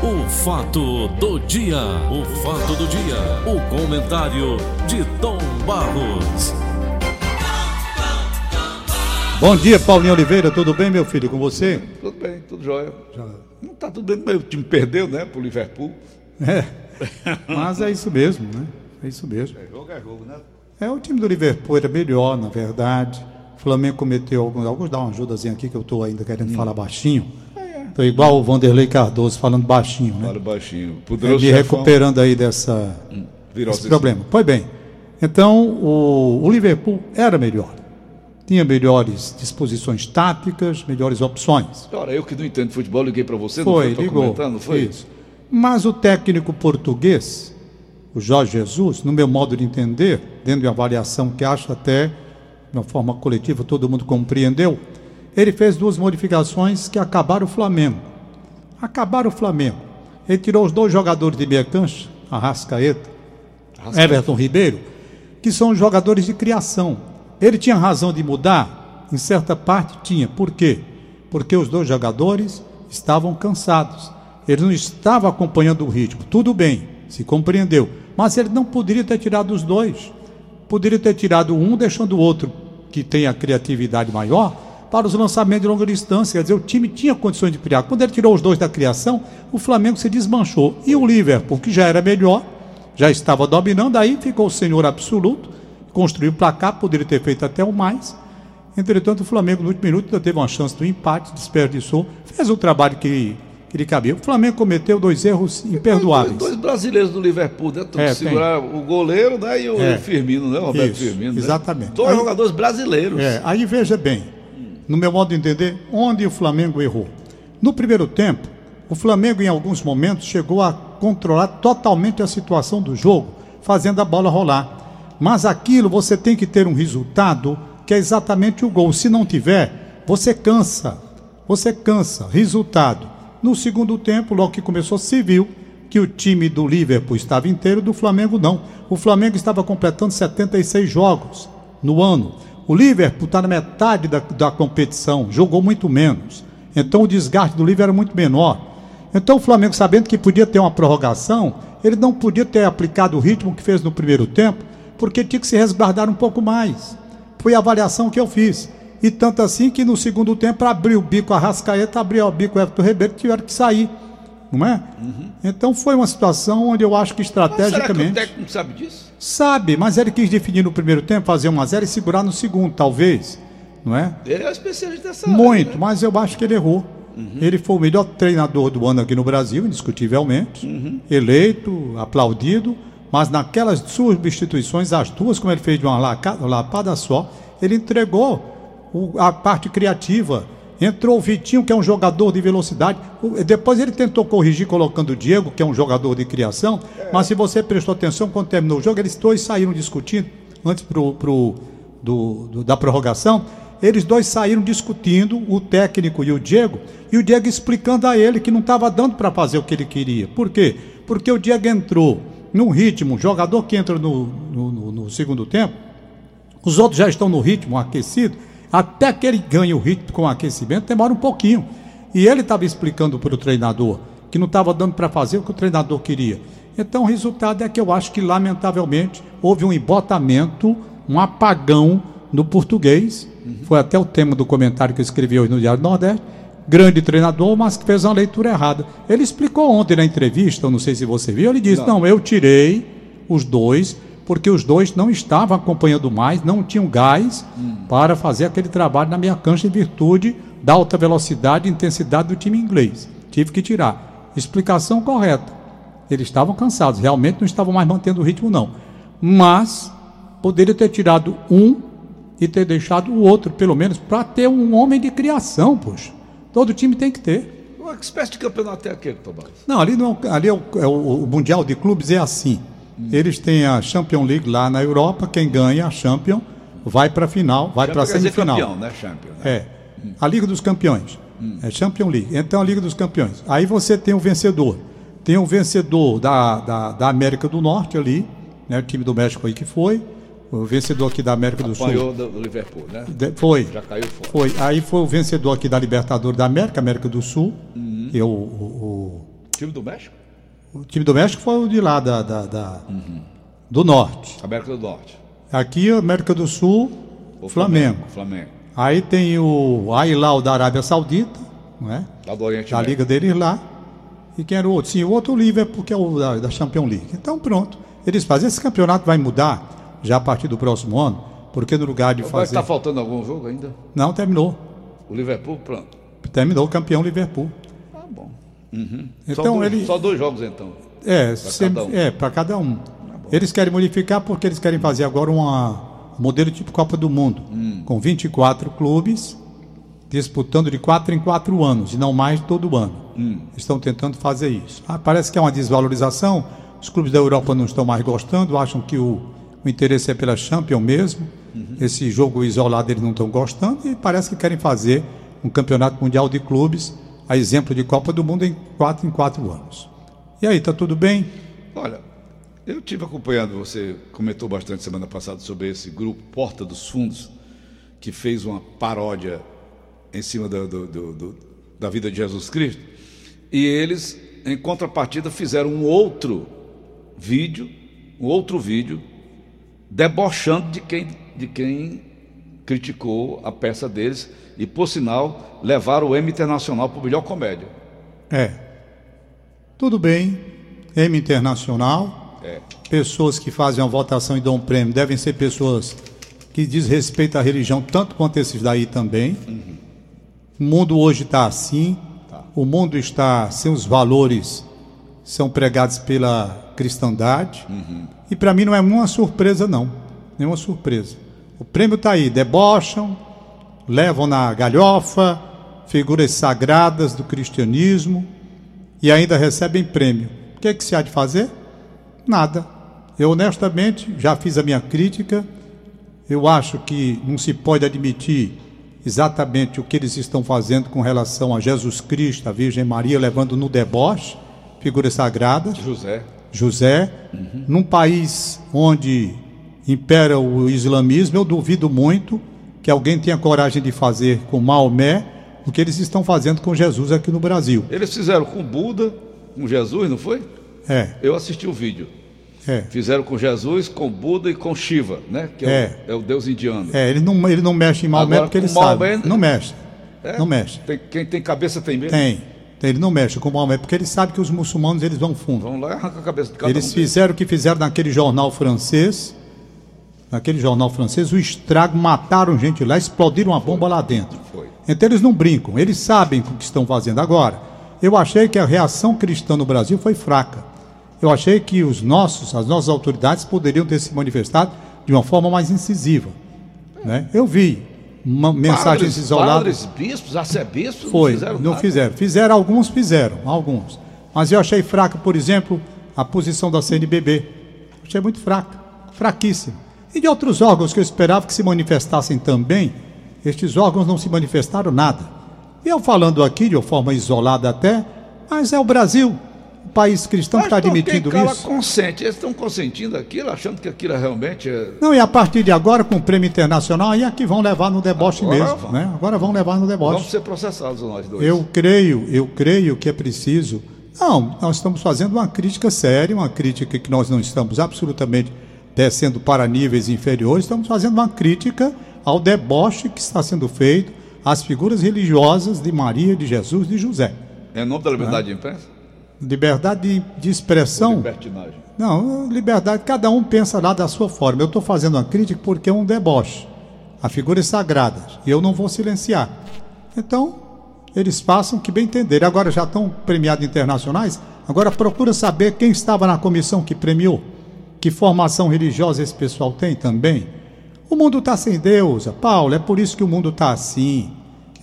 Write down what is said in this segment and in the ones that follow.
O fato do dia, o fato do dia, o comentário de Tom Barros. Bom dia, Paulinho Oliveira, tudo bem, meu filho, com você? Tudo bem, tudo jóia. Já... Não tá tudo bem, meu time perdeu, né, pro Liverpool. É, mas é isso mesmo, né? É isso mesmo. É jogo, é jogo, né? É, o time do Liverpool era melhor, na verdade. O Flamengo cometeu alguns. Alguns dá uma ajudazinha aqui que eu estou ainda querendo hum. falar baixinho. Estou igual o Vanderlei Cardoso falando baixinho, né? Fala baixinho. Poderoso é, me recuperando aí dessa, hum, desse problema. Pois bem. Então, o, o Liverpool era melhor. Tinha melhores disposições táticas, melhores opções. Ora, eu que não entendo futebol, liguei para você, foi, não foi ligou, comentando, foi? Isso. Mas o técnico português, o Jorge Jesus, no meu modo de entender, dentro de uma avaliação que acho até de uma forma coletiva todo mundo compreendeu, ele fez duas modificações que acabaram o Flamengo. Acabaram o Flamengo. Ele tirou os dois jogadores de meia cancha, Arrascaeta, Arrascaeta. Everton Ribeiro, que são jogadores de criação. Ele tinha razão de mudar? Em certa parte tinha. Por quê? Porque os dois jogadores estavam cansados. Ele não estava acompanhando o ritmo. Tudo bem, se compreendeu. Mas ele não poderia ter tirado os dois. Poderia ter tirado um, deixando o outro, que tem a criatividade maior, para os lançamentos de longa distância. Quer dizer, o time tinha condições de criar. Quando ele tirou os dois da criação, o Flamengo se desmanchou. E o Liverpool, que já era melhor, já estava dominando, aí ficou o senhor absoluto, construiu o placar, poderia ter feito até o mais. Entretanto, o Flamengo, no último minuto, ainda teve uma chance do empate, desperdiçou, fez o trabalho que, que lhe cabia. O Flamengo cometeu dois erros imperdoáveis. Dois, dois brasileiros do Liverpool, né? É, segurar tem. o goleiro né? e o é, Firmino, né? O Roberto isso, Firmino. Né? Exatamente. Dois aí, jogadores brasileiros. É, aí veja bem, no meu modo de entender, onde o Flamengo errou. No primeiro tempo, o Flamengo, em alguns momentos, chegou a controlar totalmente a situação do jogo, fazendo a bola rolar. Mas aquilo você tem que ter um resultado que é exatamente o gol. Se não tiver, você cansa. Você cansa. Resultado. No segundo tempo, logo que começou, se viu que o time do Liverpool estava inteiro, do Flamengo não. O Flamengo estava completando 76 jogos no ano. O Liverpool está na metade da, da competição, jogou muito menos. Então o desgaste do Liverpool era muito menor. Então o Flamengo, sabendo que podia ter uma prorrogação, ele não podia ter aplicado o ritmo que fez no primeiro tempo, porque tinha que se resguardar um pouco mais. Foi a avaliação que eu fiz. E tanto assim que no segundo tempo abriu o bico a Rascaeta, abriu o bico o Everton Ribeiro, tiveram que sair. Não é? Uhum. Então foi uma situação onde eu acho que estrategicamente. Mas será que o técnico sabe disso? Sabe, mas ele quis definir no primeiro tempo, fazer 1 a 0 e segurar no segundo, talvez. Não é? Ele é o especialista dessa Muito, área, né? mas eu acho que ele errou. Uhum. Ele foi o melhor treinador do ano aqui no Brasil, indiscutivelmente. Uhum. Eleito, aplaudido. Mas naquelas substituições, as duas, como ele fez de uma lapada só, ele entregou a parte criativa Entrou o Vitinho, que é um jogador de velocidade. Depois ele tentou corrigir colocando o Diego, que é um jogador de criação. É. Mas se você prestou atenção, quando terminou o jogo, eles dois saíram discutindo, antes pro, pro, do, do, da prorrogação. Eles dois saíram discutindo, o técnico e o Diego, e o Diego explicando a ele que não estava dando para fazer o que ele queria. Por quê? Porque o Diego entrou num ritmo, jogador que entra no, no, no, no segundo tempo, os outros já estão no ritmo aquecido, até que ele ganhe o ritmo com o aquecimento, demora um pouquinho. E ele estava explicando para o treinador que não estava dando para fazer o que o treinador queria. Então o resultado é que eu acho que, lamentavelmente, houve um embotamento, um apagão no português. Uhum. Foi até o tema do comentário que eu escrevi hoje no Diário do Nordeste. Grande treinador, mas que fez uma leitura errada. Ele explicou ontem na entrevista, eu não sei se você viu, ele disse: não, não eu tirei os dois porque os dois não estavam acompanhando mais, não tinham gás hum. para fazer aquele trabalho na minha cancha em virtude da alta velocidade e intensidade do time inglês. Tive que tirar. Explicação correta. Eles estavam cansados, realmente não estavam mais mantendo o ritmo, não. Mas poderia ter tirado um e ter deixado o outro, pelo menos, para ter um homem de criação, poxa. Todo time tem que ter. Uma espécie de campeonato é aquele, Tomás? Não, ali, não, ali é, o, é o, o Mundial de Clubes é assim. Eles têm a Champions League lá na Europa, quem ganha a Champions vai para a final, vai para a semifinal. Campeão, né, Champions, né? É. Hum. A Liga dos Campeões. Hum. É Champions League. Então a Liga dos Campeões. Aí você tem o vencedor. Tem o vencedor da, da, da América do Norte ali, né, o time do México aí que foi. O vencedor aqui da América do Apanhou Sul. do Liverpool, né? De, foi. Já caiu fora. Foi. Aí foi o vencedor aqui da Libertadores da América, América do Sul, uhum. é o, o, time do México? O time do México foi o de lá, da, da, da uhum. do Norte. América do Norte. Aqui, América do Sul, o Flamengo. Flamengo. Flamengo. Aí tem o Ailau da Arábia Saudita, não é? Lá do Oriente da Liga deles lá. E quem era o outro? Sim, o outro Liverpool, que é o da, da Champions League. Então, pronto. Eles fazem. Esse campeonato vai mudar já a partir do próximo ano, porque no lugar de fazer. Está faltando algum jogo ainda? Não, terminou. O Liverpool, pronto. Terminou o campeão Liverpool. Uhum. Então só, ele. Só dois jogos então. É, para cada um. É, para cada um. Tá eles querem modificar porque eles querem fazer agora uma um modelo tipo Copa do Mundo, hum. com 24 clubes disputando de 4 em 4 anos, e não mais todo ano. Hum. Estão tentando fazer isso. Ah, parece que é uma desvalorização. Os clubes da Europa não estão mais gostando, acham que o, o interesse é pela Champions mesmo. Uhum. Esse jogo isolado eles não estão gostando e parece que querem fazer um campeonato mundial de clubes, a exemplo de Copa do Mundo, em 4 em 4 anos. E aí, tá tudo bem? Olha, eu tive acompanhando, você comentou bastante semana passada sobre esse grupo Porta dos Fundos, que fez uma paródia em cima do, do, do, da vida de Jesus Cristo. E eles, em contrapartida, fizeram um outro vídeo, um outro vídeo, debochando de quem, de quem criticou a peça deles e, por sinal, levaram o M Internacional para o melhor comédia. É. Tudo bem, M Internacional. É. Pessoas que fazem uma votação e dão um prêmio devem ser pessoas que desrespeitam a religião tanto quanto esses daí também. Uhum. O mundo hoje está assim. Tá. O mundo está sem os valores são pregados pela cristandade. Uhum. E para mim não é nenhuma surpresa, não. Nenhuma surpresa. O prêmio está aí. Debocham, levam na galhofa figuras sagradas do cristianismo e ainda recebem prêmio. O que, é que se há de fazer? Nada. Eu honestamente já fiz a minha crítica. Eu acho que não se pode admitir exatamente o que eles estão fazendo com relação a Jesus Cristo, a Virgem Maria, levando no deboche figuras sagradas. José. José. Uhum. Num país onde impera o islamismo, eu duvido muito que alguém tenha coragem de fazer com Maomé o que eles estão fazendo com Jesus aqui no Brasil. Eles fizeram com Buda, com Jesus, não foi? É. Eu assisti o vídeo. É. Fizeram com Jesus, com Buda e com Shiva, né? Que é, é. O, é o, deus indiano. É, ele não, ele não mexe em Maomé Agora, porque ele Maomé, sabe. Não mexe. É? Não mexe. Tem, quem tem cabeça tem medo? Tem. Ele não mexe com Maomé porque ele sabe que os muçulmanos eles vão fundo. Vão lá e arrancam a cabeça de cada Eles um fizeram o que fizeram naquele jornal francês. Naquele jornal francês, o estrago, mataram gente lá, explodiram uma bomba lá dentro. Então eles não brincam, eles sabem o que estão fazendo. Agora, eu achei que a reação cristã no Brasil foi fraca. Eu achei que os nossos, as nossas autoridades poderiam ter se manifestado de uma forma mais incisiva. Né? Eu vi uma, mensagens padres, isoladas. Padres, bispos, arcebispos, Foi, não fizeram. Não nada. fizeram. Fizeram, alguns fizeram, alguns. Mas eu achei fraca, por exemplo, a posição da CNBB. Achei muito fraca, fraquíssima. E de outros órgãos que eu esperava que se manifestassem também, estes órgãos não se manifestaram nada. E eu falando aqui de uma forma isolada até, mas é o Brasil o país cristão está admitindo quem isso? consente, eles estão consentindo aquilo, achando que aquilo realmente é... Não, e a partir de agora, com o prêmio internacional, aí aqui vão levar no deboche agora mesmo, vão. né? Agora vão levar no deboche. Vamos ser processados nós dois. Eu creio, eu creio que é preciso... Não, nós estamos fazendo uma crítica séria, uma crítica que nós não estamos absolutamente descendo para níveis inferiores, estamos fazendo uma crítica ao deboche que está sendo feito às figuras religiosas de Maria, de Jesus, de José. É em nome da liberdade né? de imprensa? Liberdade de, de expressão. libertinagem. Não, liberdade, cada um pensa lá da sua forma. Eu estou fazendo uma crítica porque é um deboche. A figura é sagrada. E eu não vou silenciar. Então, eles façam que bem entenderem. Agora já estão premiados internacionais. Agora procura saber quem estava na comissão que premiou. Que formação religiosa esse pessoal tem também. O mundo está sem Deus, Paulo. É por isso que o mundo está assim.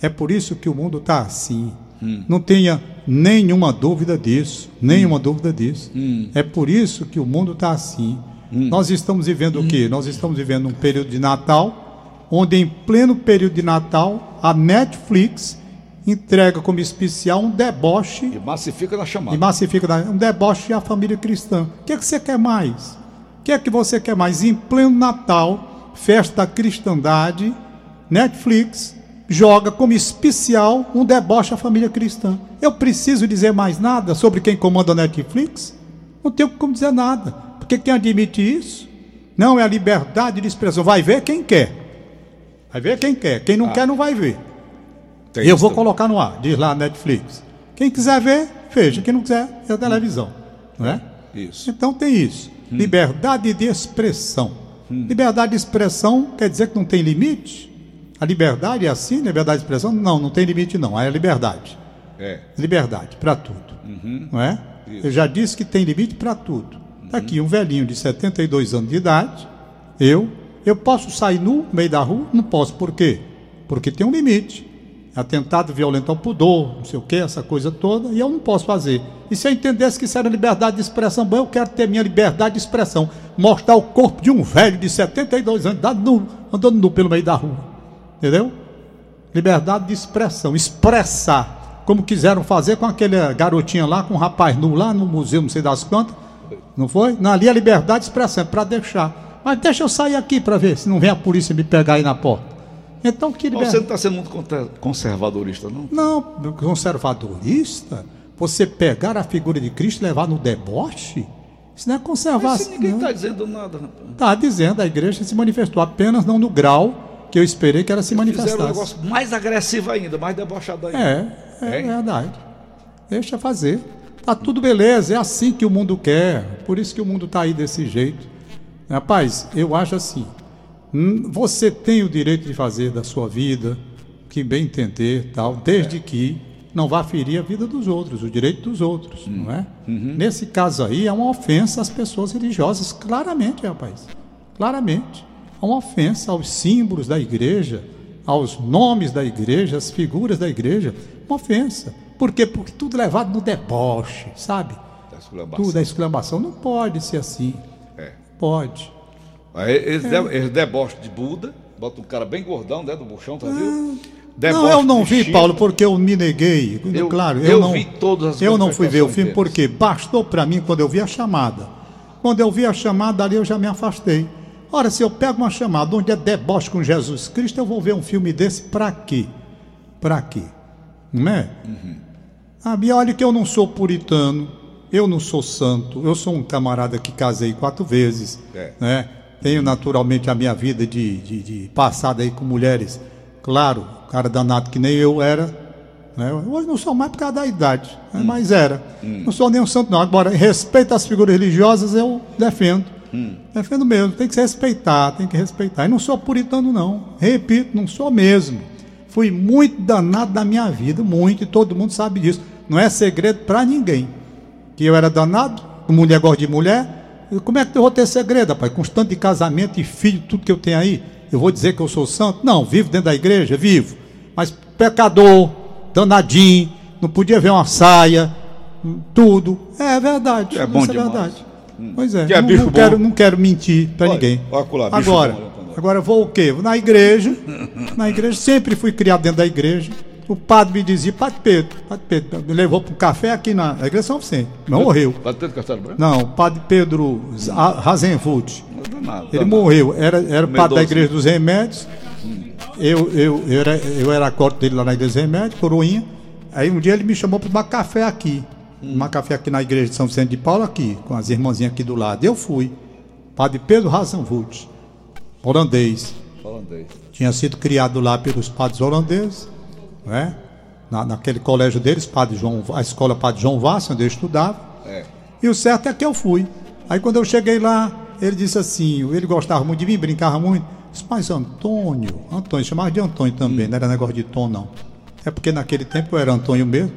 É por isso que o mundo está assim. Hum. Não tenha nenhuma dúvida disso. Nenhuma hum. dúvida disso. Hum. É por isso que o mundo está assim. Hum. Nós estamos vivendo o quê? Hum. Nós estamos vivendo um período de Natal, onde em pleno período de Natal, a Netflix entrega como especial um deboche. E massifica na chamada. E massifica na, um deboche à família cristã. O que, é que você quer mais? O que é que você quer mais? Em pleno Natal, festa da cristandade, Netflix joga como especial um deboche à família cristã. Eu preciso dizer mais nada sobre quem comanda a Netflix? Não tenho como dizer nada. Porque quem admite isso não é a liberdade de expressão. Vai ver quem quer. Vai ver quem quer. Quem não ah. quer não vai ver. Tem eu vou também. colocar no ar, diz lá Netflix. Quem quiser ver, veja. Quem não quiser, é a televisão. Não é? Isso. Então tem isso. Hum. Liberdade de expressão. Hum. Liberdade de expressão quer dizer que não tem limite? A liberdade é assim, liberdade de expressão? Não, não tem limite não, é a liberdade. É. Liberdade para tudo. Uhum. Não é? Isso. Eu já disse que tem limite para tudo. Está aqui um velhinho de 72 anos de idade, eu, eu posso sair nu no meio da rua? Não posso, por quê? Porque tem um limite. Atentado violento ao pudor, não sei o que, essa coisa toda, e eu não posso fazer. E se eu entendesse que isso era liberdade de expressão, bom, eu quero ter minha liberdade de expressão. Mostrar o corpo de um velho de 72 anos idade nu, andando nu pelo meio da rua. Entendeu? Liberdade de expressão, expressar, como quiseram fazer com aquele garotinha lá, com um rapaz nu lá no museu, não sei das quantas. Não foi? Não, ali a liberdade de expressão, é para deixar. Mas deixa eu sair aqui para ver se não vem a polícia me pegar aí na porta. Então que liberdade. Você não está sendo muito conservadorista, não? Não, conservadorista? Você pegar a figura de Cristo e levar no deboche? Isso não é conservação. Ninguém está dizendo nada, Está dizendo, a igreja se manifestou apenas não no grau que eu esperei que ela se manifestasse. Fizeram um negócio mais agressivo ainda, mais debochado ainda. É, é, é verdade. Deixa fazer. Tá tudo beleza, é assim que o mundo quer. Por isso que o mundo está aí desse jeito. Rapaz, eu acho assim. Hum, você tem o direito de fazer da sua vida que bem entender, tal, desde é. que não vá ferir a vida dos outros, o direito dos outros, hum. não é? Uhum. Nesse caso aí é uma ofensa às pessoas religiosas, claramente, rapaz. Claramente uma ofensa aos símbolos da igreja, aos nomes da igreja, às figuras da igreja. Uma ofensa. Por quê? Porque tudo levado no deboche, sabe? Da exclamação. Tudo da exclamação. Não pode ser assim. É. Pode. Eles, é. deboche de Buda, bota um cara bem gordão, né, do buchão, tá viu? Deboche não, eu não vi, Chico. Paulo, porque eu me neguei. Eu, claro, eu, eu não, vi todas as Eu não fui ver o filme deles. porque bastou para mim quando eu vi a chamada. Quando eu vi a chamada ali, eu já me afastei. Ora, se eu pego uma chamada onde é deboche com Jesus Cristo, eu vou ver um filme desse para quê? Para quê? Não é? Uhum. Ah, e olha que eu não sou puritano, eu não sou santo, eu sou um camarada que casei quatro vezes, é. né? Tenho naturalmente a minha vida de, de, de passada aí com mulheres, claro, cara danado que nem eu era, né? Hoje não sou mais por causa da idade, né? hum. mas era. Hum. Não sou nenhum santo, não. Agora, respeito às figuras religiosas, eu defendo. Hum. Defendo mesmo, tem que se respeitar, tem que respeitar. E não sou puritano, não. Repito, não sou mesmo. Fui muito danado na minha vida, muito, e todo mundo sabe disso. Não é segredo para ninguém. Que eu era danado, mulher gosta de mulher. Como é que eu vou ter segredo, rapaz? Constante de casamento e filho, tudo que eu tenho aí. Eu vou dizer que eu sou santo? Não, vivo dentro da igreja, vivo. Mas pecador, danadinho, não podia ver uma saia, tudo. É verdade. É bom isso é demais. verdade. Hum. Pois é. é não, não quero, não quero mentir para ninguém. Olha, agora, agora vou o quê? Na igreja. Na igreja, sempre fui criado dentro da igreja. O padre me dizia, Padre Pedro, Padre Pedro, me levou para um café aqui na, igreja São Vicente. Não morreu. Padre Pedro Castelo Branco? Não, Padre Pedro Razenfurt. Ele morreu. Era, era padre da igreja dos remédios. Eu, eu, eu, era, eu era a corte dele lá na igreja dos remédios, coroinha. Aí um dia ele me chamou para tomar café aqui. Tomar café aqui na igreja de São Vicente de Paulo, aqui, com as irmãzinhas aqui do lado. Eu fui. Padre Pedro Razenvult, holandês. Holandês. Tinha sido criado lá pelos padres holandeses, né? Na, naquele colégio deles, padre João, a escola Padre João Vassa, onde eu estudava. É. E o certo é que eu fui. Aí quando eu cheguei lá, ele disse assim, ele gostava muito de mim, brincava muito. Disse, mas Antônio, Antônio, chamava de Antônio também, hum. não era negócio de tom não. É porque naquele tempo eu era Antônio mesmo.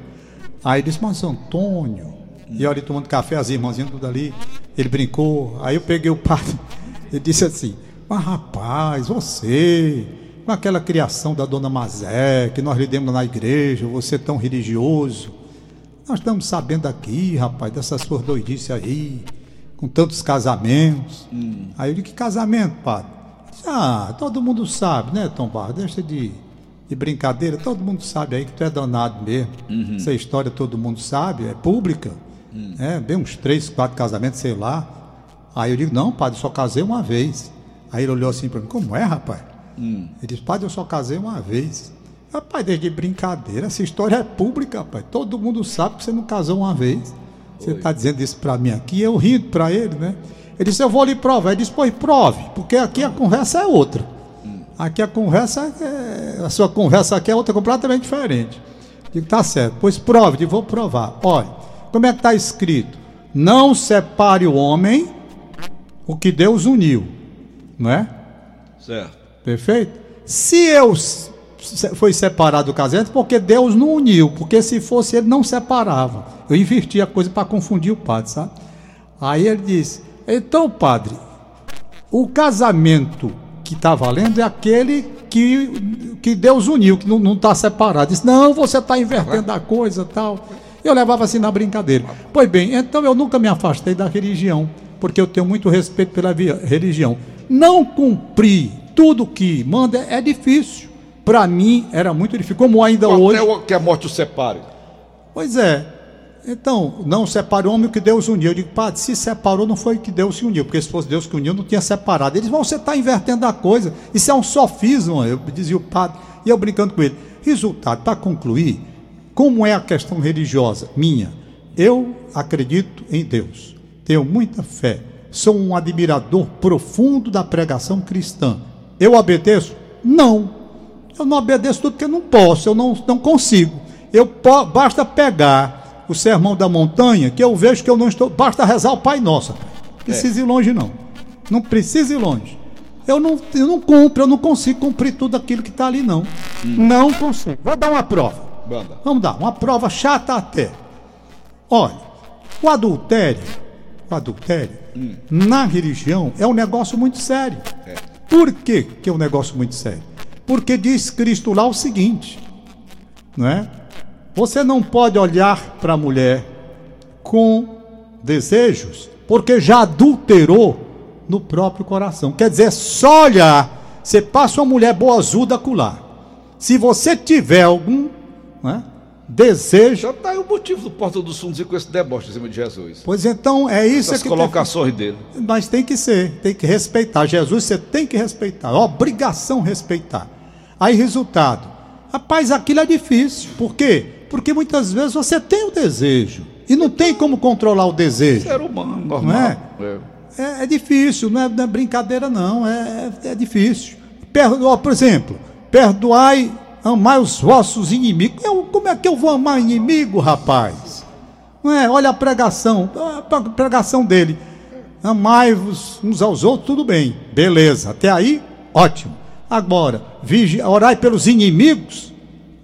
Aí disse, mas Antônio. E olha, tomando café, as irmãzinhas tudo ali. Ele brincou. Aí eu peguei o padre. Ele disse assim: Mas rapaz, você, com aquela criação da dona Mazé, que nós lhe demos na igreja, você tão religioso. Nós estamos sabendo aqui, rapaz, dessas suas doidices aí, com tantos casamentos. Hum. Aí eu disse: Que casamento, padre? Ah, todo mundo sabe, né, Tom Barro? Deixa de de brincadeira, todo mundo sabe aí que tu é danado mesmo. Uhum. Essa história todo mundo sabe, é pública. Uhum. É, bem uns três, quatro casamentos, sei lá. Aí eu digo, não, padre, só casei uma vez. Aí ele olhou assim para mim, como é, rapaz? Uhum. Ele disse, padre, eu só casei uma vez. Rapaz, desde brincadeira, essa história é pública, rapaz. Todo mundo sabe que você não casou uma vez. Você está dizendo isso para mim aqui, eu rindo para ele, né? Ele disse, eu vou lhe provar. Ele disse, pois prove, porque aqui a conversa é outra. Aqui a conversa, é... a sua conversa aqui é outra completamente diferente. Digo, tá certo, pois prove, digo, vou provar. Olha, como é que está escrito? Não separe o homem o que Deus uniu, não é? Certo. Perfeito? Se eu foi separado do casamento, porque Deus não uniu, porque se fosse ele não separava. Eu inverti a coisa para confundir o padre, sabe? Aí ele disse: então, padre, o casamento que está valendo é aquele que, que Deus uniu, que não está separado. Disse: não, você está invertendo a coisa tal. Eu levava assim na brincadeira. Pois bem, então eu nunca me afastei da religião, porque eu tenho muito respeito pela religião. Não cumprir tudo que manda é difícil. Para mim era muito difícil, como ainda Até hoje. o que a morte o separe. Pois é. Então, não separe o homem que Deus uniu. Eu digo, padre, se separou, não foi que Deus se uniu, porque se fosse Deus que uniu, não tinha separado. Eles vão, você está invertendo a coisa. Isso é um sofismo, eu dizia o padre, e eu brincando com ele. Resultado, para concluir, como é a questão religiosa minha? Eu acredito em Deus, tenho muita fé, sou um admirador profundo da pregação cristã. Eu obedeço? Não. Eu não obedeço tudo porque eu não posso, eu não, não consigo. Eu po basta pegar o sermão da montanha, que eu vejo que eu não estou. Basta rezar o Pai Nosso. Não precisa ir longe, não. Não precisa ir longe. Eu não, eu não cumpro, eu não consigo cumprir tudo aquilo que está ali, não. Não consigo. Vou dar uma prova. Banda. Vamos dar, uma prova chata até. Olha, o adultério, o adultério, na religião, é um negócio muito sério. Por que, que é um negócio muito sério? Porque diz Cristo lá o seguinte, não é? Você não pode olhar para a mulher com desejos, porque já adulterou no próprio coração. Quer dizer, é só olhar, você passa uma mulher boazuda acular. Se você tiver algum né, desejo, Já está aí o motivo do Porta dos Fundos ir com esse deboche em cima de Jesus. pois então é isso Essas que colocações dele. tem, mas tem que ser, tem que respeitar. Jesus você tem que respeitar, obrigação respeitar. Aí resultado, rapaz, aquilo é difícil. Por quê? Porque muitas vezes você tem o desejo e não tem como controlar o desejo. Ser humano, normal. Não é? É. É, é difícil, não é, não é brincadeira, não. É, é, é difícil. Perdoa, por exemplo, perdoai, amai os vossos inimigos. Eu, como é que eu vou amar inimigo, rapaz? Não é? Olha a pregação, a pregação dele. Amai-vos uns aos outros, tudo bem, beleza. Até aí, ótimo. Agora, vigi, orai pelos inimigos.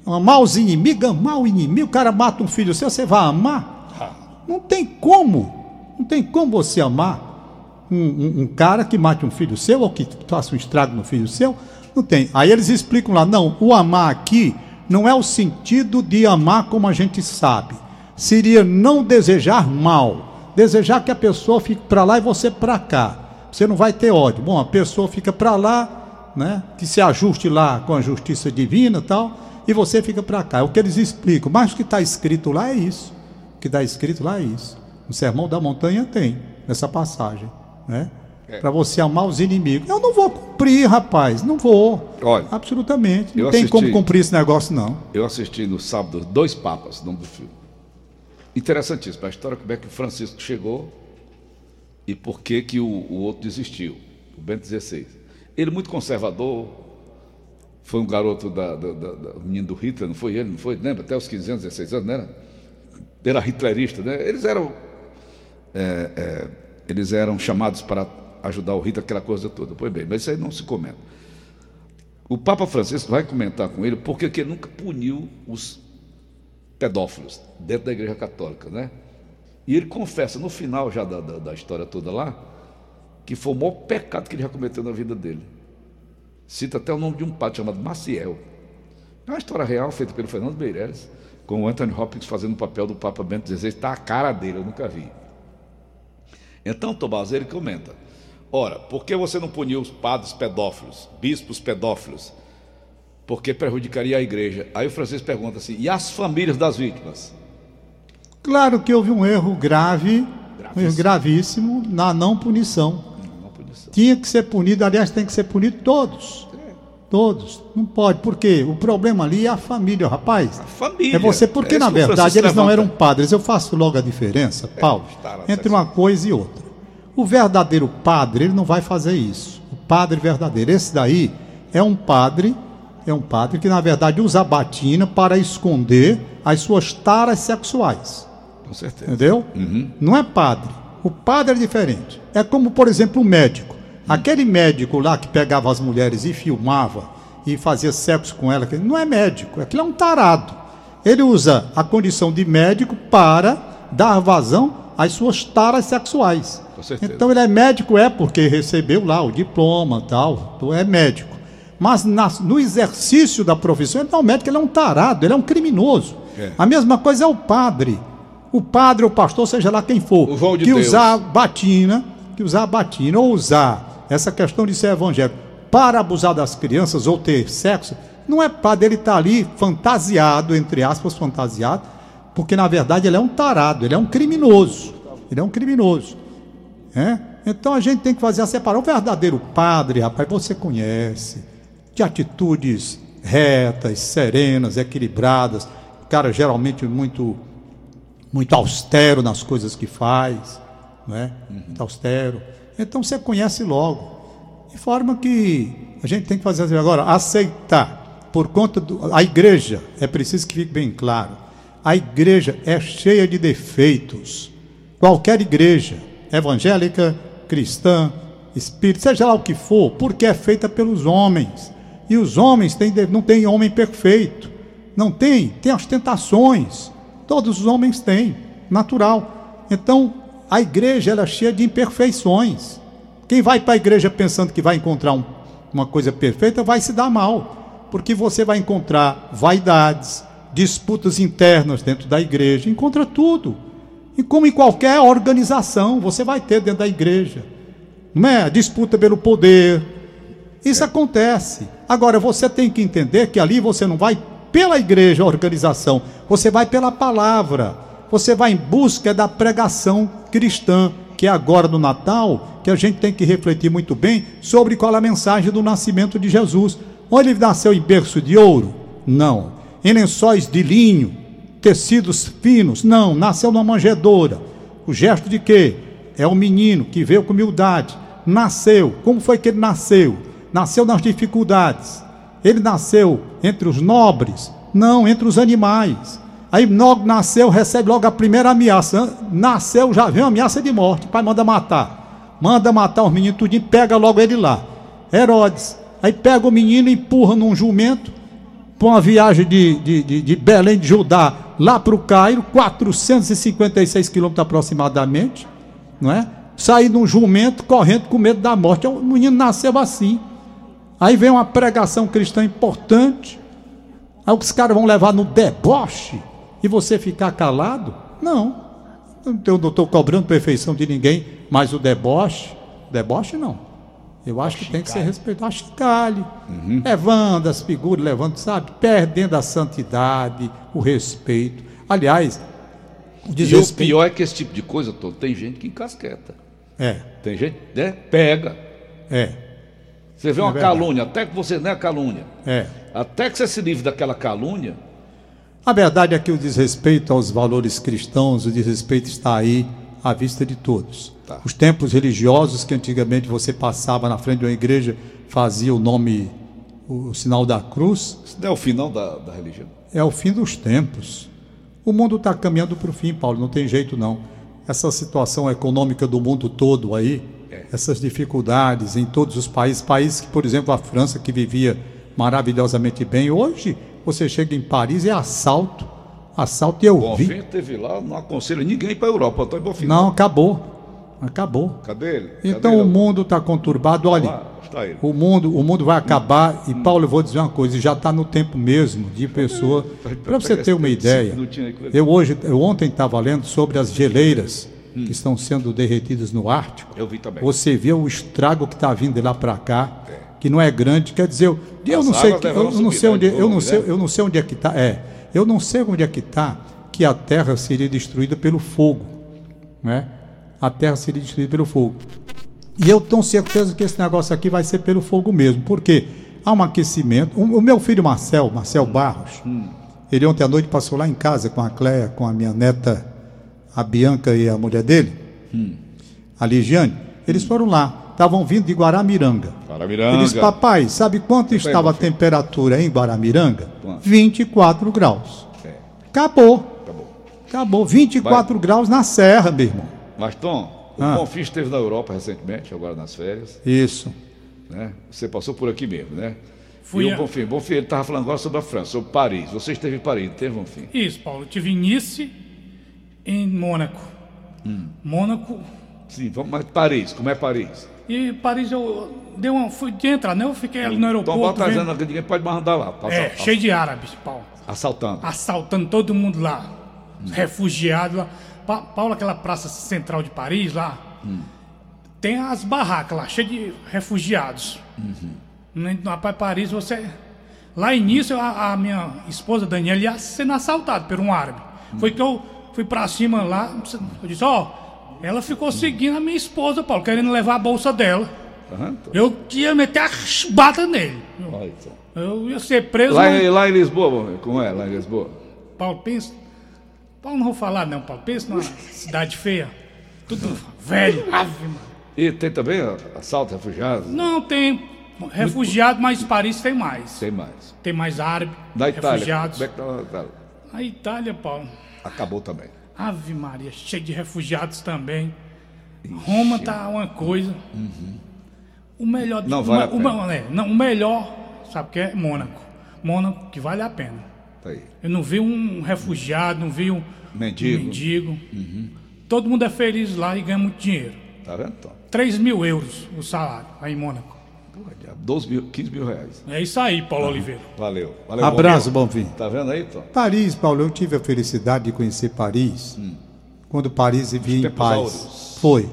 Amar os inimigos, amar o inimigo. O cara mata um filho seu, você vai amar? Não tem como. Não tem como você amar um, um- um cara que mate um filho seu ou que faça um estrago no filho seu. Não tem. Aí eles explicam lá, não, o amar aqui não é o sentido de amar como a gente sabe. Seria não desejar mal. Desejar que a pessoa fique para lá e você para cá. Você não vai ter ódio. Bom, a pessoa fica para lá, né? Que se ajuste lá com a justiça divina e tal, e você fica para cá. É o que eles explicam. Mas o que está escrito lá é isso. O que está escrito lá é isso. No Sermão da Montanha tem, nessa passagem, né? É. Para você amar os inimigos. Eu não vou cumprir, rapaz, não vou. Olha, Absolutamente. Não tem assisti- como cumprir esse negócio, não. Eu assisti no sábado Dois Papas, nome do filme. Interessantíssimo a história, como é que o Francisco chegou e por que, que o, o outro desistiu, o Bento XVI. Ele, muito conservador, foi um garoto da, da, da, da- menino do Hitler, não foi ele, não foi? Lembra? Até os 15 anos, 16 anos, não era? Era hitlerista, né? Eles eram, é, é, eles eram chamados para ajudar o Hitler, aquela coisa toda. Pois bem, mas isso aí não se comenta. O Papa Francisco vai comentar com ele porque que ele nunca puniu os pedófilos dentro da Igreja Católica, né? E ele confessa no final já da, da, da história toda lá que foi o maior pecado que ele já cometeu na vida dele. Cita até o nome de um padre chamado Maciel. É uma história real feita pelo Fernando Meirelles, com o Anthony Hopkins fazendo o papel do Papa Bento XVI. Está a cara dele, eu nunca vi. Então Tomás ele comenta: Ora, por que você não puniu os padres pedófilos, bispos pedófilos? Porque prejudicaria a igreja. Aí o Francisco pergunta assim: e as famílias das vítimas? Claro que houve um erro grave, um erro Gravíssimo. gravíssimo na não punição. Não punição. Tinha que ser punido, aliás, tem que ser punido todos. Todos. Não pode. Por quê? O problema ali é a família, rapaz. A família. É você, porque É na verdade eles não levanta. eram padres. Eu faço logo a diferença, Paulo, está lá, entre tá uma coisa e outra. O verdadeiro padre, ele não vai fazer isso. O padre verdadeiro, esse daí é um padre, é um padre que na verdade usa a batina para esconder as suas taras sexuais. Com certeza. Entendeu? Não é padre. O padre é diferente. É como, por exemplo, o médico. Aquele médico lá que pegava as mulheres e filmava e fazia sexo com ela, que não é médico, aquilo é um tarado. Ele usa a condição de médico para dar vazão às suas taras sexuais. Certeza. Então ele é médico, é porque recebeu lá o diploma tal, então é médico. Mas na- no exercício da profissão, ele não é um médico, ele é um tarado, ele é um criminoso. É. A mesma coisa é o padre. O padre, o pastor, seja lá quem for, de que Deus. usar batina, que usar batina ou usar essa questão de ser evangélico para abusar das crianças ou ter sexo, não é padre, ele está ali fantasiado, entre aspas, fantasiado, porque na verdade ele é um tarado, ele é um criminoso. Ele é um criminoso. É? Então a gente tem que fazer a separação. O verdadeiro padre, rapaz, você conhece, de atitudes retas, serenas, equilibradas, cara geralmente muito muito austero nas coisas que faz, né? Muito austero. Então você conhece logo. De forma que a gente tem que fazer assim agora, aceitar por conta do a igreja, é preciso que fique bem claro. A igreja é cheia de defeitos. Qualquer igreja, evangélica, cristã, espírita, seja lá o que for, porque é feita pelos homens. E os homens têm, não tem homem perfeito. Não tem, tem as tentações. Todos os homens têm, natural. Então, a igreja ela é cheia de imperfeições. Quem vai para a igreja pensando que vai encontrar um- uma coisa perfeita vai se dar mal, porque você vai encontrar vaidades, disputas internas dentro da igreja, encontra tudo. E como em qualquer organização, você vai ter dentro da igreja. Não é? Disputa pelo poder. Isso acontece. Agora, você tem que entender que ali você não vai pela igreja, a organização, você vai pela palavra. Você vai em busca da pregação cristã, que é agora no Natal, que a gente tem que refletir muito bem sobre qual é a mensagem do nascimento de Jesus. Ou ele nasceu em berço de ouro? Não. Em lençóis de linho, tecidos finos? Não. Nasceu numa manjedoura. O gesto de quê? É um menino que veio com humildade. Nasceu. Como foi que ele nasceu? Nasceu nas dificuldades. Ele nasceu entre os nobres? Não, entre os animais. Aí logo nasceu, recebe logo a primeira ameaça. Nasceu, já vem uma ameaça de morte. O pai manda matar. Manda matar os meninos tudinho, pega logo ele lá. Herodes. Aí pega o menino e empurra num jumento para uma viagem de, de, de, de Belém de Judá lá para o Cairo, 456 quilômetros aproximadamente, não é? Sair num jumento correndo com medo da morte. O menino nasceu assim. Aí vem uma pregação cristã importante. Aí os caras vão levar no deboche e você ficar calado? Não. Eu não estou cobrando perfeição de ninguém, mas o deboche, deboche não. Eu acho que tem que ser respeitado. A chicalhe, levando as figuras, levando, sabe? Perdendo a santidade, o respeito. Aliás, o E o desrespeito. pior é que esse tipo de coisa, todo, tem gente que encasqueta. É, Tem gente, né? Pega. é, Você vê uma verdade. calúnia, até que você não é calúnia. é. Até que você se livre daquela calúnia, A verdade é que o desrespeito aos valores cristãos, o desrespeito está aí à vista de todos. Tá. Os templos religiosos que antigamente você passava na frente de uma igreja, fazia o nome, o, o sinal da cruz, isso não é o final da, da religião. é o fim dos tempos. O mundo está caminhando para o fim, Paulo, não tem jeito não. Essa situação econômica do mundo todo aí, essas dificuldades em todos os países, países que, por exemplo, a França, que vivia maravilhosamente bem, hoje você chega em Paris e é assalto, assalto e eu vi. Bonfim teve lá, não aconselho ninguém para a Europa. Antônio Bonfim. Não, acabou, acabou. Cadê ele? Cadê Então ele? o mundo está conturbado, olha, Lá, está ele. o mundo, o mundo vai acabar e Paulo, eu vou dizer uma coisa, já está no tempo mesmo de pessoa. Para você ter uma ideia, eu hoje, eu ontem estava lendo sobre as geleiras que estão sendo derretidas no Ártico. Eu vi também. Você vê o estrago que está vindo de lá para cá, que não é grande. Quer dizer, eu, eu não sei, que- eu, não sei onde, eu não volume, sei, né? eu não sei onde é que está. É, eu não sei onde é que está que a Terra seria destruída pelo fogo, né? A Terra seria destruída pelo fogo. E eu tenho certeza que esse negócio aqui vai ser pelo fogo mesmo. Por quê? há um aquecimento. O, o meu filho Marcel, Marcel Barros, ele ontem à noite passou lá em casa com a Cléia, com a minha neta, a Bianca e a mulher dele, a Ligiane. Eles foram lá, estavam vindo de Guaramiranga. Guaramiranga. Ele disse, papai, sabe quanto Foi, estava a temperatura em Guaramiranga? Quanto? 24 graus. É, Acabou. acabou. Acabou. 24 graus na serra, meu irmão. Mas, Tom, o Ah. Bonfim esteve na Europa recentemente, agora nas férias. Isso. né? Você passou por aqui mesmo, né? Fui e a- o Bonfim, Bonfim, ele estava falando agora sobre a França, sobre Paris. Você esteve em Paris, não teve, Bonfim? Isso, Paulo. Eu tive em Nice, em Mônaco. Hum. Mônaco. Sim, vamos, mas Paris, como é Paris? E Paris eu dei uma. Fui de entrar, né? Eu fiquei ali no Então, aeroporto. bota vendo- ninguém pode mais andar lá. Tá é, assaltando. cheio de árabes, Paulo. Assaltando. Assaltando todo mundo lá. Hum. Os Refugiados lá. Pa- Paulo, aquela praça central de Paris lá. Hum. Tem as barracas lá, cheias de refugiados. Uhum. Né, Rapaz, Paris, você. Lá início, a, a minha esposa Daniela ia sendo assaltada por um árabe. Hum. Foi que eu fui pra cima lá. Eu disse: Ó, ela ficou seguindo a minha esposa, Paulo, querendo levar a bolsa dela. Eu ia meter a chibata nele. Olha. Eu ia ser preso. Lá, mas- lá em Lisboa, como é lá em Lisboa? Paulo, pensa. Paulo, não vou falar, não, Paulo. Pensa numa cidade feia. Tudo velho. Ave Maria. E tem também assalto, refugiados? Não tem refugiado, mas Paris tem mais. Tem mais. Tem mais árabe, Da Itália. refugiados. Como é que tá na Itália? A Itália, Paulo. Acabou também. Ave Maria, cheio de refugiados também. Roma tá uma coisa. O melhor de Não vale a o, pena. o- é, não, o melhor, sabe o que é? Mônaco. Mônaco que vale a pena. Tá. Eu não vi um refugiado, não vi um Mendigo. mendigo. Todo mundo é feliz lá e ganha muito dinheiro. Tá vendo, Tom? 3 mil euros o salário aí em Mônaco. Diabo, 12 mil, 15 mil reais. É isso aí, Paulo Oliveira. Valeu. Valeu Abraço, Bonfim. Bonfim. Tá vendo aí, Tom? Paris, Paulo, eu tive a felicidade de conhecer Paris quando Paris vivia em paz. áureos. Foi.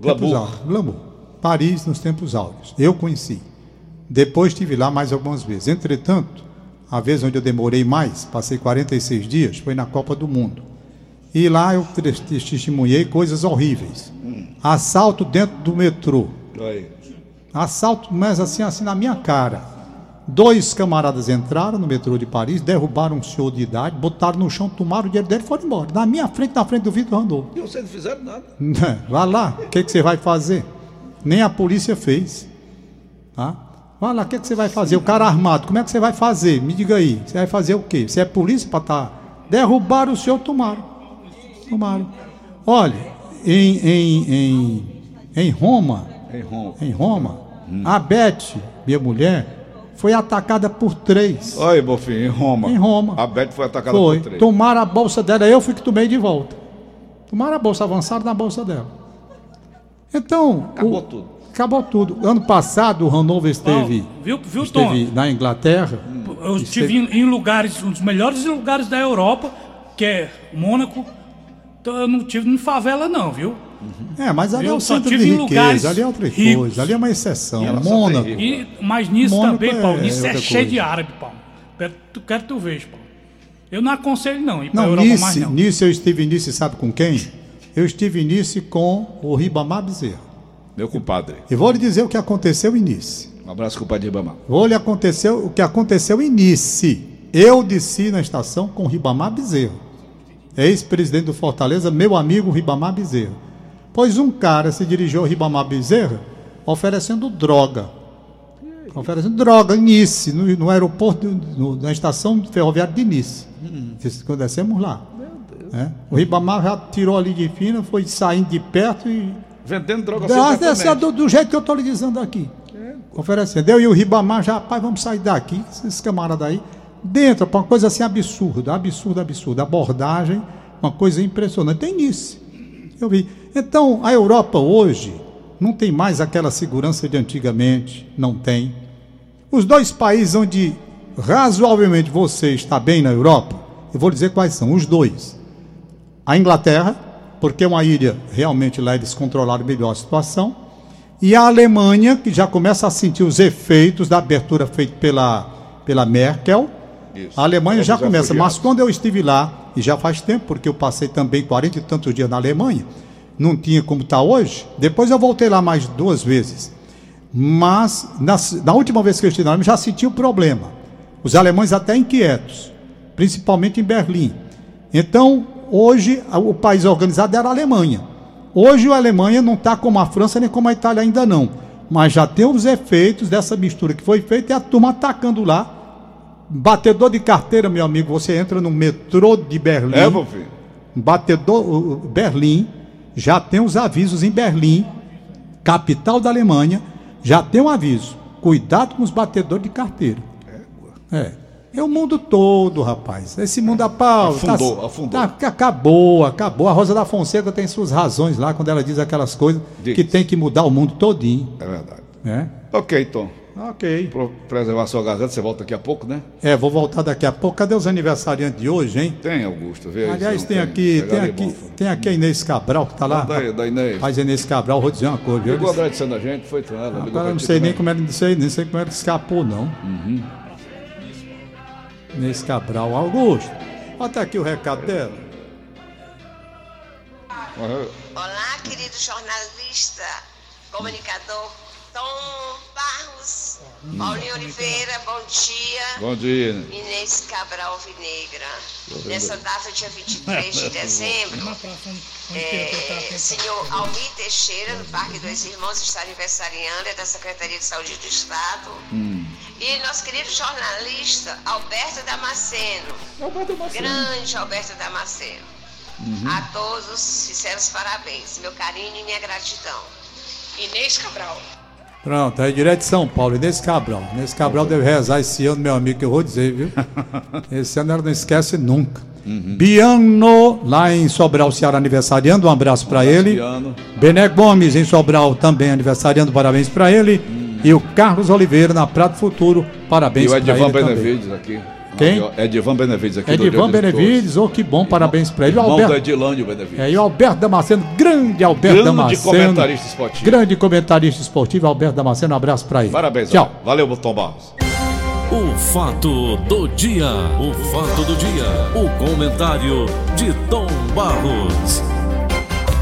Glamour. Tempos áureos. Glamour. Paris nos tempos áureos. Eu conheci. Depois estive lá mais algumas vezes. Entretanto, a vez onde eu demorei mais, passei 46 dias, foi na Copa do Mundo. E lá eu testemunhei coisas horríveis. Assalto dentro do metrô. Olha aí. Assalto, mas assim, assim na minha cara. Dois camaradas entraram no metrô de Paris, derrubaram um senhor de idade, botaram no chão, tomaram o dinheiro dele e foram embora. Na minha frente, na frente do Vitor Randolfo. E vocês não fizeram nada. Vá lá, o que, que você vai fazer? Nem a polícia fez. Tá? Vai lá, o que, que você vai fazer? O cara armado, como é que você vai fazer? Me diga aí, você vai fazer o quê? Você é polícia para estar. Derrubaram o senhor, tomaram. Tomaram. Olha, em, em, em, em Roma, Em Roma. em Roma, a Beth, minha mulher, foi atacada por três. Olha aí, Bonfim, em Roma. Em Roma. A Beth foi atacada Foi. por três. Tomaram a bolsa dela, eu fui que tomei de volta. Tomaram a bolsa, avançaram na bolsa dela. Então. Acabou o- tudo. Acabou tudo. Ano passado, o Hanover esteve, Paulo, viu, viu Tom? esteve na Inglaterra. Eu estive em, em lugares, um dos melhores lugares da Europa, que é Mônaco. Então eu não tive em favela, não, viu? É, mas ali é Eu o só centro de riqueza, ali é outra ricos. coisa, ali é uma exceção. Só Mônaco. E, mas nisso Mônaco também, é Paulo, nisso é, outra cheio coisa. de árabe, Paulo. Quero, tu, quero que tu veja, Paulo. Eu não aconselho, não, ir pra Não, Europa mais Nice, não. Nice eu estive em Nice, sabe com quem? Eu estive em Nice com o Ribamar Bezerra. Meu compadre. E vou lhe dizer o que aconteceu em Nice. Um abraço, compadre Ribamar. Vou lhe acontecer o que aconteceu em Nice. Eu desci na estação com Ribamar Bezerra, ex-presidente do Fortaleza, meu amigo Ribamar Bezerra. Pois um cara se dirigiu ao Ribamar Bezerra oferecendo droga. Oferecendo droga em Nice, no, no aeroporto, no- na estação ferroviária de Nice. Isso, Quando descemos lá. É. O Ribamar já tirou ali de fina, foi saindo de perto e Vendendo droga secretamente. do, do jeito que eu estou lhe dizendo aqui. Oferecendo. Eu e o Ribamar já, rapaz, vamos sair daqui, esses camaradas aí. Dentro, uma coisa assim absurda, absurda, absurda. Abordagem, uma coisa impressionante. Tem nisso. Eu vi. Então, a Europa hoje não tem mais aquela segurança de antigamente. Não tem. Os dois países onde razoavelmente você está bem na Europa, eu vou dizer quais são. Os dois a Inglaterra, porque é uma ilha, realmente lá eles controlaram melhor a situação, e a Alemanha, que já começa a sentir os efeitos da abertura feita pela, pela Merkel. Isso. A Alemanha já Os começa, mas quando eu estive lá, e já faz tempo, porque eu passei também 40 e tantos dias na Alemanha, não tinha como está hoje, depois eu voltei lá mais duas vezes. Mas na, na última vez que eu estive na Alemanha já senti o problema. Os alemães até inquietos, principalmente em Berlim. Então, hoje o país organizado era a Alemanha. Hoje a Alemanha não está como a França nem como a Itália ainda não. Mas já tem os efeitos dessa mistura que foi feita e a turma atacando lá. Batedor de carteira, meu amigo, você entra no metrô de Berlim. É, meu filho. Batedor, Berlim, já tem os avisos em Berlim, capital da Alemanha, já tem um aviso. Cuidado com os batedores de carteira. É. É o mundo todo, rapaz. Esse mundo a pau. Afundou, tá, afundou. Tá, acabou, acabou. A Rosa da Fonseca tem suas razões lá quando ela diz aquelas coisas Diz. que tem que mudar o mundo todinho. É verdade. Né? Ok, Tom. Ok. Pra preservar sua garganta, você volta daqui a pouco, né? É, vou voltar daqui a pouco. Cadê os aniversariantes de hoje, hein? Tem, Augusto. Vê aí Aliás, tem não aqui, tem aqui, bom. tem aqui a Inês Cabral que tá lá. Da, da Inês. Mas Inês Cabral, vou dizer uma coisa? Ligou agradecendo a gente, foi com ela. Agora não sei nem como ela, não sei, nem sei como ela escapou, não. Inês Cabral. Augusto, bota aqui o recado dela. Olá, querido jornalista, comunicador Tom Barros, Paulinho Oliveira, bom dia. Bom dia. Inês Cabral Vinegra. Nessa data, dia 23 de dezembro, é, senhor Almir Teixeira, do Parque Dois Irmãos, está aniversariando, é da Secretaria de Saúde do Estado. E nosso querido jornalista Alberto Damasceno. Grande Alberto Damasceno. A todos, sinceros parabéns. Meu carinho e minha gratidão. Inês Cabral. Pronto, aí direto de São Paulo, Inês Cabral. Inês Cabral deve rezar esse ano, meu amigo, que eu vou dizer, viu? Esse ano ela não esquece nunca. Biano, lá em Sobral, Ceará, aniversariando, um abraço pra ele. Piano. Bené Gomes, em Sobral, também aniversariando, parabéns pra ele. E o Carlos Oliveira, na Prato Futuro, E parabéns o pra Edivan ele também. Benevides aqui. Quem? Edivan Benevides aqui. do Edivan dos Benevides, oh, que bom, parabéns pra ele. Irmão do Alberto, Edilândio Benevides. é, e o Alberto Damasceno, grande Alberto Grande Damasceno. comentarista esportivo. Grande comentarista esportivo, Alberto Damasceno, um abraço pra ele. Parabéns. Tchau. ó. Valeu, Tom Barros. O fato do dia, o fato do dia, o comentário de Tom Barros.